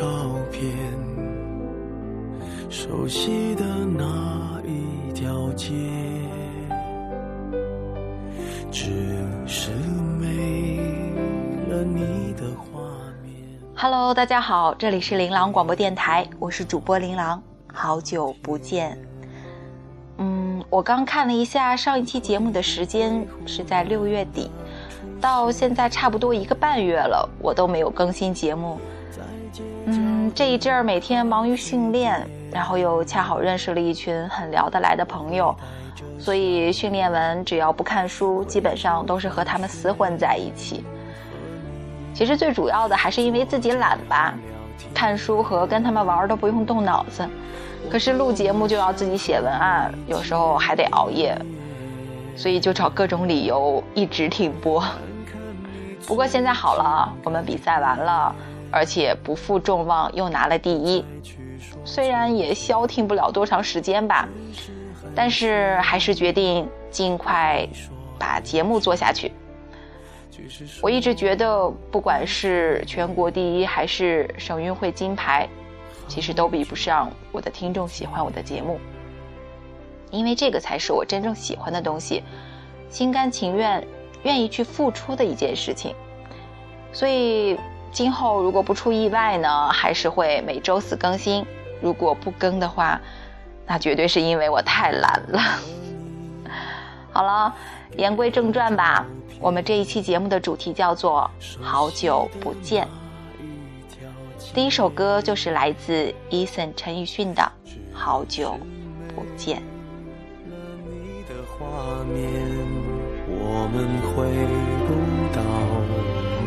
照片，熟悉的那一条街，只是没了你的画面。Hello，大家好，这里是琳琅广播电台，我是主播琳琅，好久不见。嗯，我刚看了一下上一期节目的时间是在六月底，到现在差不多一个半月了，我都没有更新节目。这一阵儿每天忙于训练，然后又恰好认识了一群很聊得来的朋友，所以训练完只要不看书，基本上都是和他们厮混在一起。其实最主要的还是因为自己懒吧，看书和跟他们玩都不用动脑子，可是录节目就要自己写文案，有时候还得熬夜，所以就找各种理由一直停播。不过现在好了，我们比赛完了，而且不负众望又拿了第一，虽然也消停不了多长时间吧，但是还是决定尽快把节目做下去。我一直觉得，不管是全国第一还是省运会金牌，其实都比不上我的听众喜欢我的节目，因为这个才是我真正喜欢的东西，心甘情愿、愿意去付出的一件事情。所以今后如果不出意外呢，还是会每周四更新。如果不更的话，那绝对是因为我太懒了。好了，言归正传吧。我们这一期节目的主题叫做“好久不见”。第一首歌就是来自 Eason 陈奕迅的《好久不见》。了你的画面，我们回不到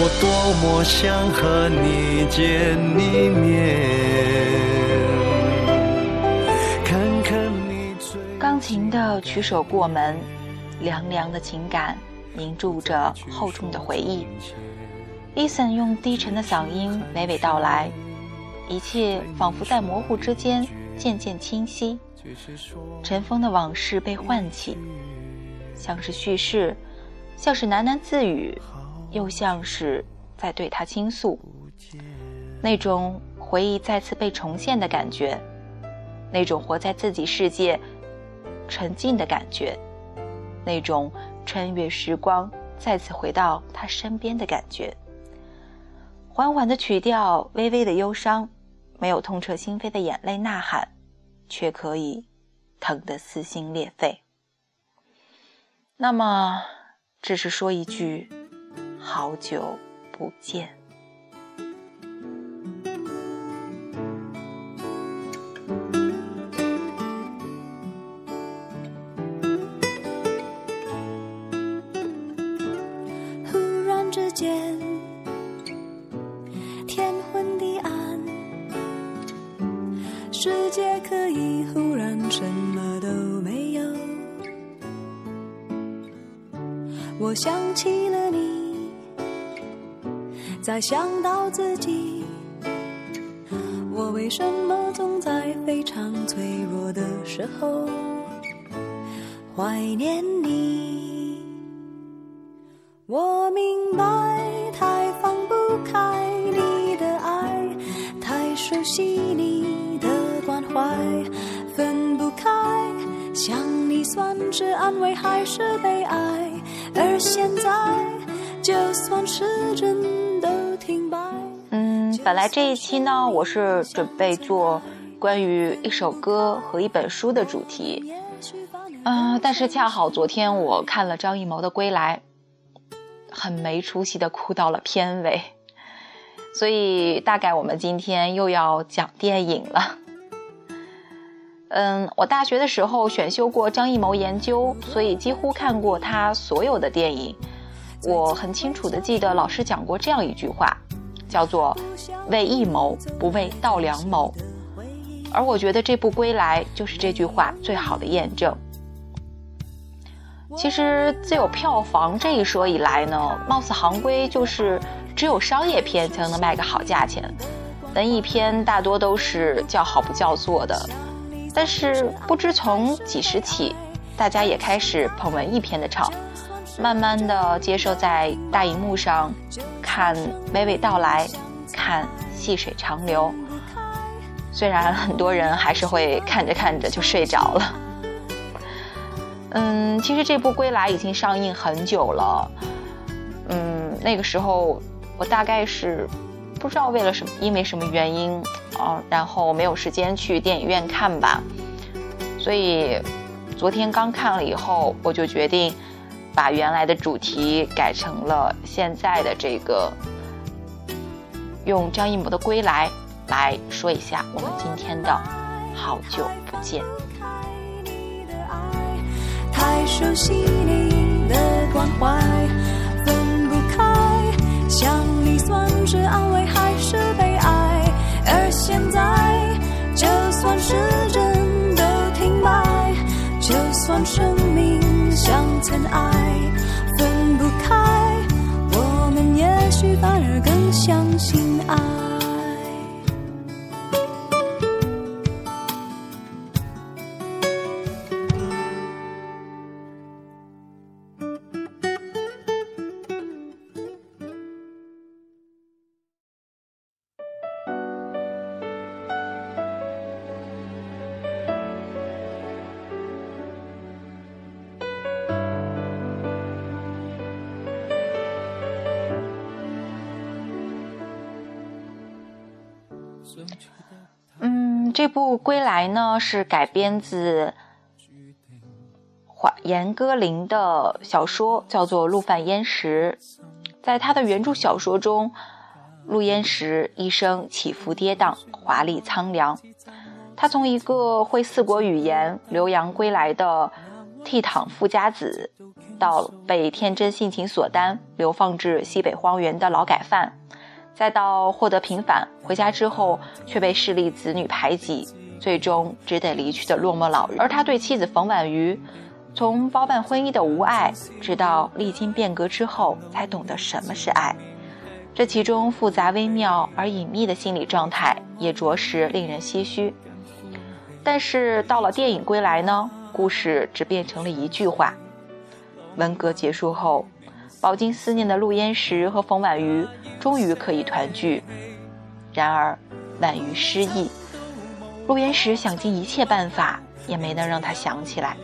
我多么想和你见一面，看看你最钢琴的曲首过门，凉凉的情感凝注着厚重的回忆。Eason 用低沉的嗓音娓娓道来，一切仿佛在模糊之间渐渐清晰。尘封的往事被唤起，像是叙事，像是喃喃自语，又像是在对他倾诉。那种回忆再次被重现的感觉，那种活在自己世界沉浸的感觉，那种穿越时光再次回到他身边的感觉。缓缓的曲调，微微的忧伤，没有痛彻心扉的眼泪呐喊，却可以疼得撕心裂肺。那么，只是说一句：好久不见。忽然之间，天昏地暗，世界可以忽然什么都没有。我想起了，再想到自己，我为什么总在非常脆弱的时候怀念你？我明白，太放不开你的爱，太熟悉你的关怀，分不开。想你算是安慰还是悲哀？而现在，就算是。本来这一期呢，我是准备做关于一首歌和一本书的主题，嗯，但是恰好昨天我看了张艺谋的《归来》，很没出息的哭到了片尾，所以大概我们今天又要讲电影了。嗯，我大学的时候选修过张艺谋研究，所以几乎看过他所有的电影。我很清楚的记得老师讲过这样一句话，叫做“为一谋，不为稻粱谋”。而我觉得这部《归来》就是这句话最好的验证。其实自有票房这一说以来呢，貌似行规就是只有商业片才能卖个好价钱，文艺片大多都是叫好不叫座的。但是不知从几时起，大家也开始捧文艺片的场，慢慢的接受在大荧幕上看娓娓道来，看细水长流。虽然很多人还是会看着看着就睡着了。嗯，其实这部《归来》已经上映很久了。嗯，那个时候我大概是不知道为了什么，因为什么原因。啊，然后没有时间去电影院看吧，所以昨天刚看了以后，我就决定把原来的主题改成了现在的这个，用张艺谋的《归来》来说一下我们今天的好久不见。太熟悉你的关怀，分不开，想你算是安慰还是悲哀？而现在，就算时针都停摆，就算生像尘埃，分不开，我们也许反而更相信爱。嗯，这部《归来》呢是改编自华严歌苓的小说，叫做《陆犯焉识》。在他的原著小说中，陆焉识一生起伏跌宕，华丽苍凉。他从一个会四国语言、留洋归来的倜傥富家子，到被天真性情所耽、流放至西北荒原的劳改犯。再到获得平反，回家之后却被势力子女排挤，最终只得离去的落寞老人。而他对妻子冯婉瑜，从包办婚姻的无爱，直到历经变革之后才懂得什么是爱，这其中复杂微妙而隐秘的心理状态，也着实令人唏嘘。但是到了电影《归来》呢，故事只变成了一句话：文革结束后。饱经思念的陆焉识和冯婉瑜终于可以团聚，然而婉瑜失忆，陆焉识想尽一切办法也没能让他想起来。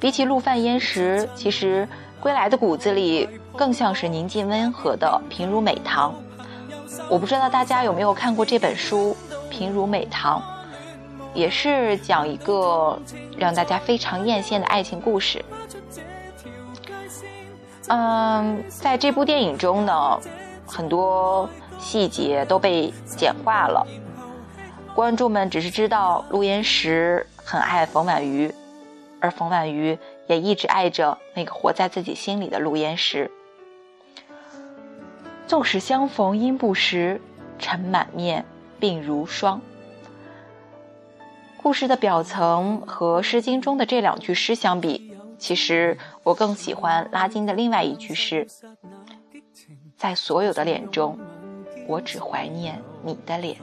比起陆犯焉识，其实归来的骨子里更像是宁静温和的平如美棠。我不知道大家有没有看过这本书《平如美棠》，也是讲一个让大家非常艳羡的爱情故事。嗯，在这部电影中呢，很多细节都被简化了。观众们只是知道陆焉识很爱冯婉瑜，而冯婉瑜也一直爱着那个活在自己心里的陆焉识。纵使相逢应不识，尘满面，鬓如霜。故事的表层和《诗经》中的这两句诗相比。其实我更喜欢拉金的另外一句诗：“在所有的脸中，我只怀念你的脸。”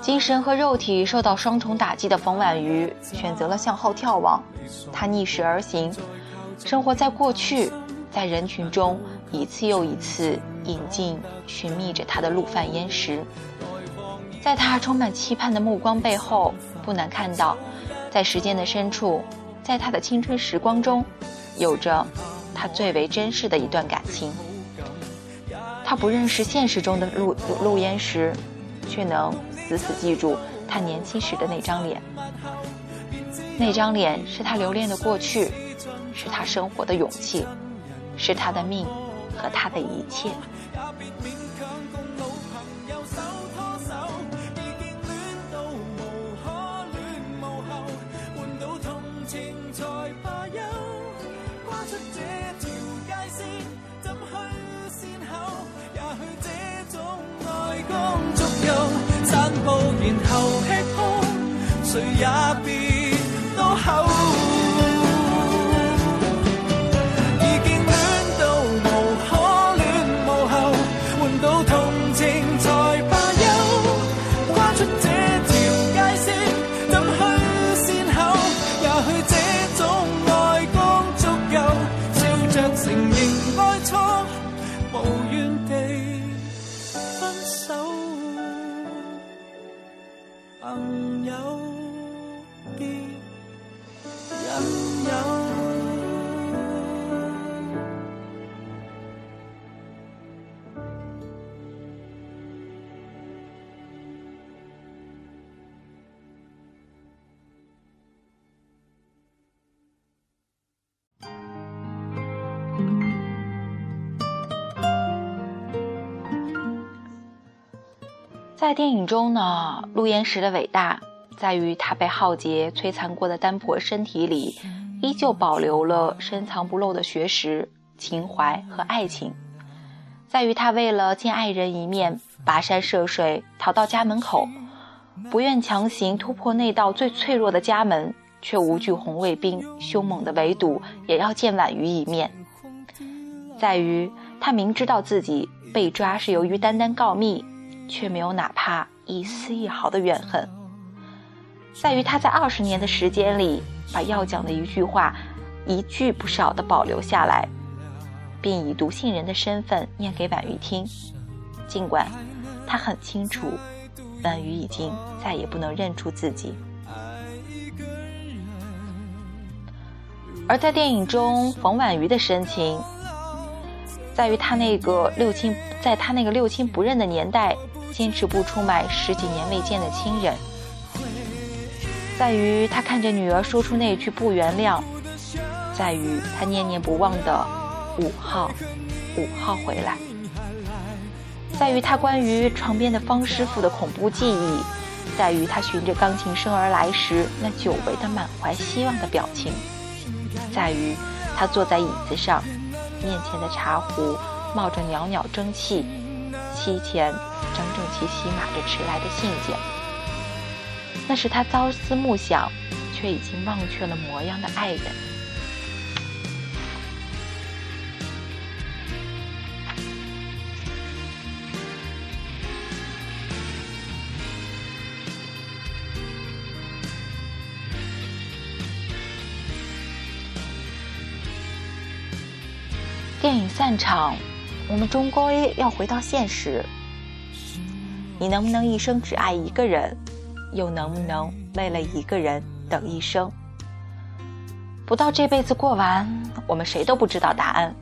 精神和肉体受到双重打击的冯婉瑜选择了向后眺望，她逆势而行，生活在过去，在人群中一次又一次引进寻觅着她的陆犯焉识。在他充满期盼的目光背后，不难看到，在时间的深处，在他的青春时光中，有着他最为珍视的一段感情。他不认识现实中的陆陆焉识，却能死死记住他年轻时的那张脸。那张脸是他留恋的过去，是他生活的勇气，是他的命和他的一切。出这条界线，怎去善后？也许这种爱光足够，散步然后吃喝，谁也别。在电影中呢，陆焉识的伟大在于他被浩劫摧残过的单薄身体里，依旧保留了深藏不露的学识、情怀和爱情；在于他为了见爱人一面，跋山涉水逃到家门口，不愿强行突破那道最脆弱的家门，却无惧红卫兵凶猛的围堵，也要见婉瑜一面；在于他明知道自己被抓是由于单单告密。却没有哪怕一丝一毫的怨恨，在于他在二十年的时间里，把要讲的一句话，一句不少的保留下来，并以读信人的身份念给婉瑜听。尽管他很清楚，婉瑜已经再也不能认出自己。而在电影中，冯婉瑜的深情，在于他那个六亲，在他那个六亲不认的年代。坚持不出卖十几年未见的亲人，在于他看着女儿说出那句不原谅，在于他念念不忘的五号，五号回来，在于他关于床边的方师傅的恐怖记忆，在于他循着钢琴声而来时那久违的满怀希望的表情，在于他坐在椅子上，面前的茶壶冒着袅袅蒸汽，膝前。整整齐齐码着迟来的信件，那是他朝思暮想却已经忘却了模样的爱人。电影散场，我们终归要回到现实。你能不能一生只爱一个人，又能不能为了一个人等一生？不到这辈子过完，我们谁都不知道答案。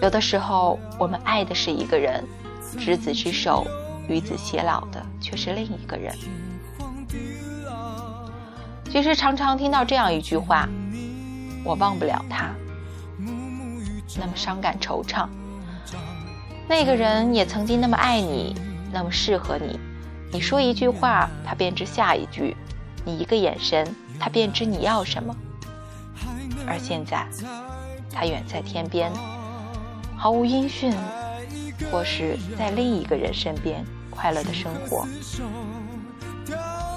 有的时候，我们爱的是一个人，执子之手，与子偕老的却是另一个人。其实常常听到这样一句话：“我忘不了他。”那么伤感惆怅。那个人也曾经那么爱你。那么适合你，你说一句话，他便知下一句；你一个眼神，他便知你要什么。而现在，他远在天边，毫无音讯，或是在另一个人身边快乐的生活。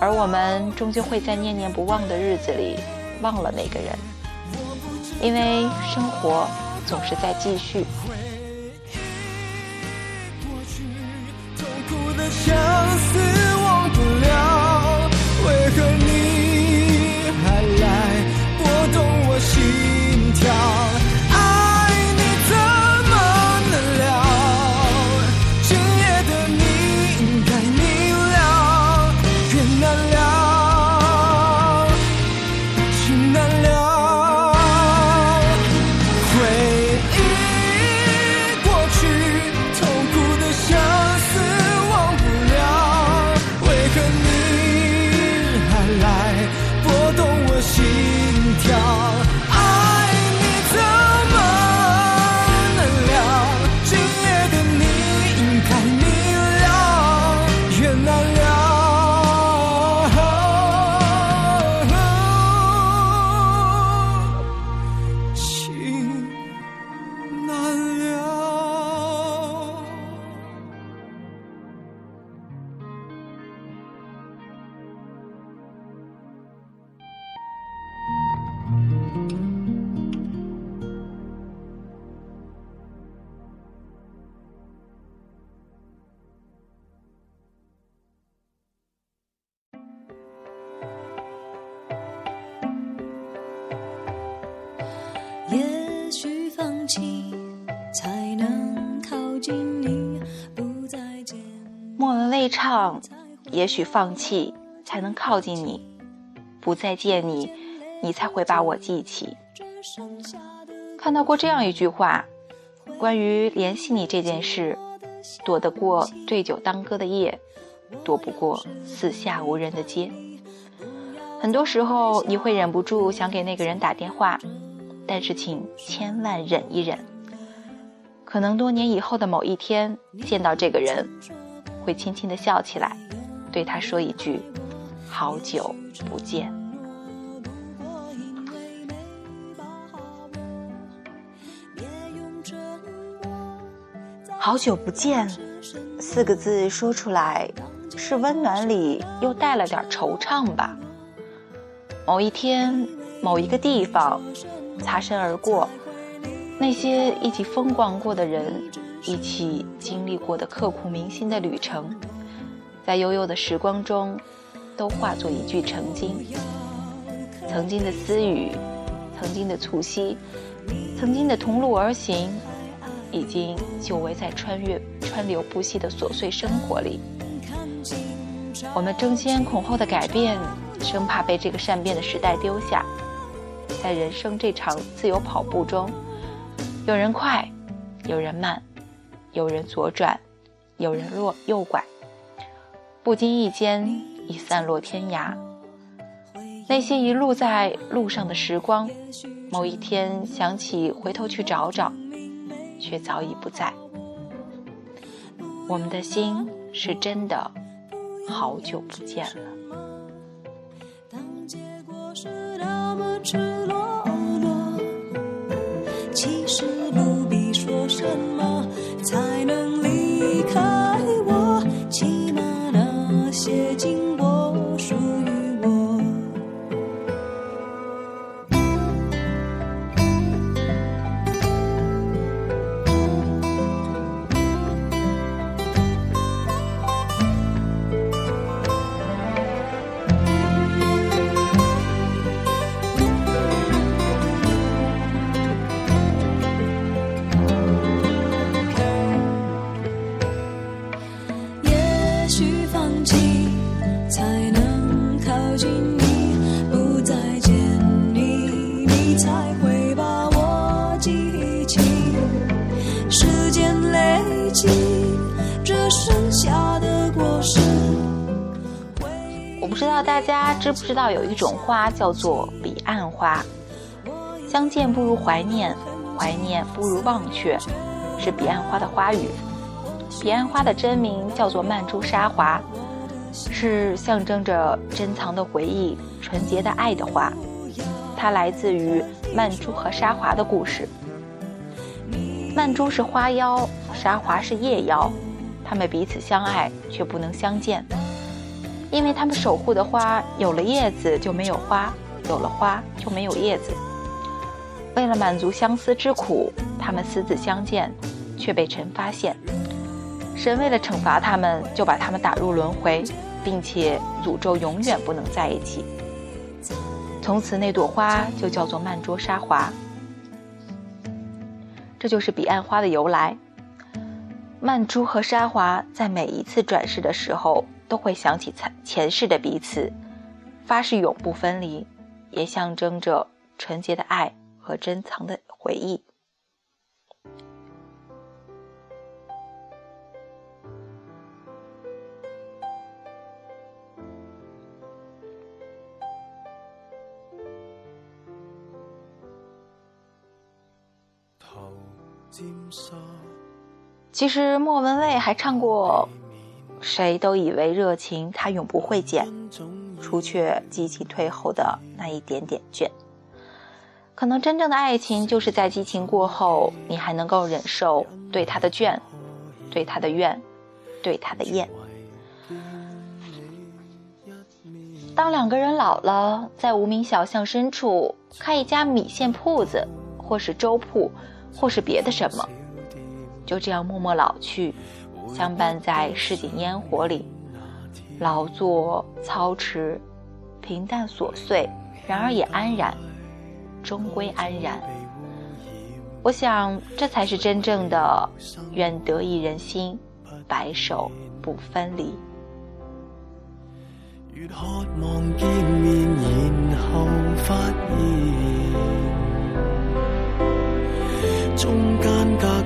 而我们终究会在念念不忘的日子里忘了那个人，因为生活总是在继续。相唱：“也许放弃才能靠近你，不再见你，你才会把我记起。”看到过这样一句话，关于联系你这件事，躲得过对酒当歌的夜，躲不过四下无人的街。很多时候，你会忍不住想给那个人打电话，但是请千万忍一忍。可能多年以后的某一天，见到这个人，会轻轻地笑起来，对他说一句：“好久不见。”好久不见，四个字说出来，是温暖里又带了点惆怅吧。某一天，某一个地方，擦身而过，那些一起风光过的人，一起经历过的刻骨铭心的旅程，在悠悠的时光中，都化作一句曾经。曾经的私语，曾经的促膝，曾经的同路而行。已经久违在穿越川流不息的琐碎生活里，我们争先恐后的改变，生怕被这个善变的时代丢下。在人生这场自由跑步中，有人快，有人慢，有人左转，有人落右拐，不经意间已散落天涯。那些一路在路上的时光，某一天想起回头去找找。却早已不在。我们的心是真的好久不见了。其实不这剩下的果实。我不知道大家知不知道有一种花叫做彼岸花，相见不如怀念，怀念不如忘却，是彼岸花的花语。彼岸花的真名叫做曼珠沙华，是象征着珍藏的回忆、纯洁的爱的花。它来自于曼珠和沙华的故事。曼珠是花妖，沙华是夜妖，他们彼此相爱却不能相见，因为他们守护的花有了叶子就没有花，有了花就没有叶子。为了满足相思之苦，他们私自相见，却被神发现。神为了惩罚他们，就把他们打入轮回，并且诅咒永远不能在一起。从此，那朵花就叫做曼珠沙华。这就是彼岸花的由来。曼珠和沙华在每一次转世的时候，都会想起前前世的彼此，发誓永不分离，也象征着纯洁的爱和珍藏的回忆。其实莫文蔚还唱过《谁都以为热情它永不会减，除却激情退后的那一点点倦》。可能真正的爱情，就是在激情过后，你还能够忍受对他的倦，对他的怨，对他的厌。当两个人老了，在无名小巷深处开一家米线铺子，或是粥铺，或是别的什么。就这样默默老去，相伴在市井烟火里，劳作操持，平淡琐碎，然而也安然，终归安然。我想，这才是真正的愿得一人心，白首不分离。越渴望见面，然后发现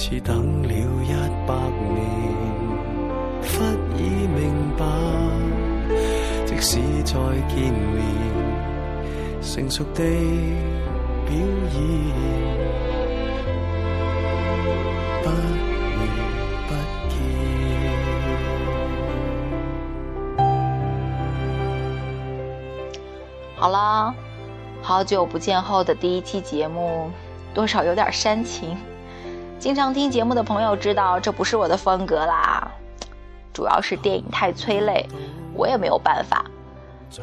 似等了一百年，忽已明白，即使再见面，成熟地表演。好啦，好久不见后的第一期节目，多少有点煽情。经常听节目的朋友知道，这不是我的风格啦。主要是电影太催泪，我也没有办法。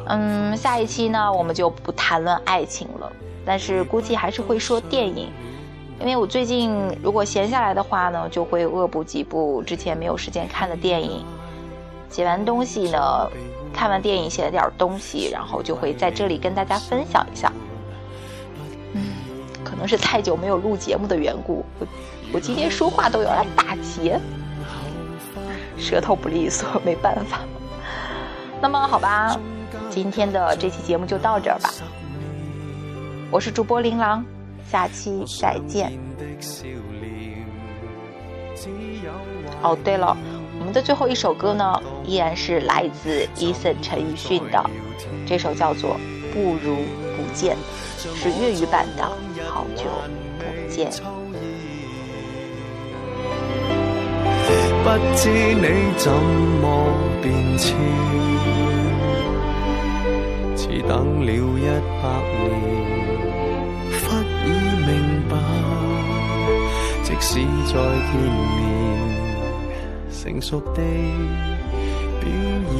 嗯，下一期呢，我们就不谈论爱情了，但是估计还是会说电影，因为我最近如果闲下来的话呢，就会恶补几部之前没有时间看的电影。写完东西呢。看完电影，写了点东西，然后就会在这里跟大家分享一下。可能是太久没有录节目的缘故，我我今天说话都有点打结，舌头不利索，没办法。那么好吧，今天的这期节目就到这儿吧。我是主播琳琅，下期再见。哦，对了。我们的最后一首歌呢，依然是来自伊森陈奕迅的，这首叫做《不如不见》，是粤语版的。好久不见。不知你怎么变迁，似等了一百年，忽已明白，即使再见面。成熟地表演，